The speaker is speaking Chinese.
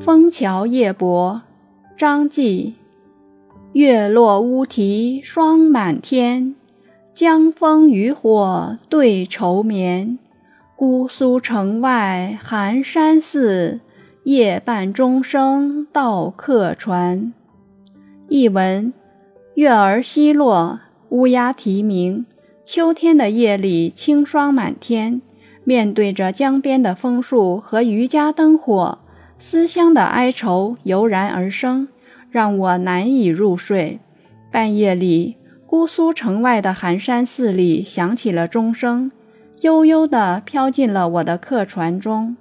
枫桥夜泊，张继。月落乌啼霜满天，江枫渔火对愁眠。姑苏城外寒山寺，夜半钟声到客船。译文：月儿西落，乌鸦啼鸣。秋天的夜里，清霜满天，面对着江边的枫树和渔家灯火。思乡的哀愁油然而生，让我难以入睡。半夜里，姑苏城外的寒山寺里响起了钟声，悠悠地飘进了我的客船中。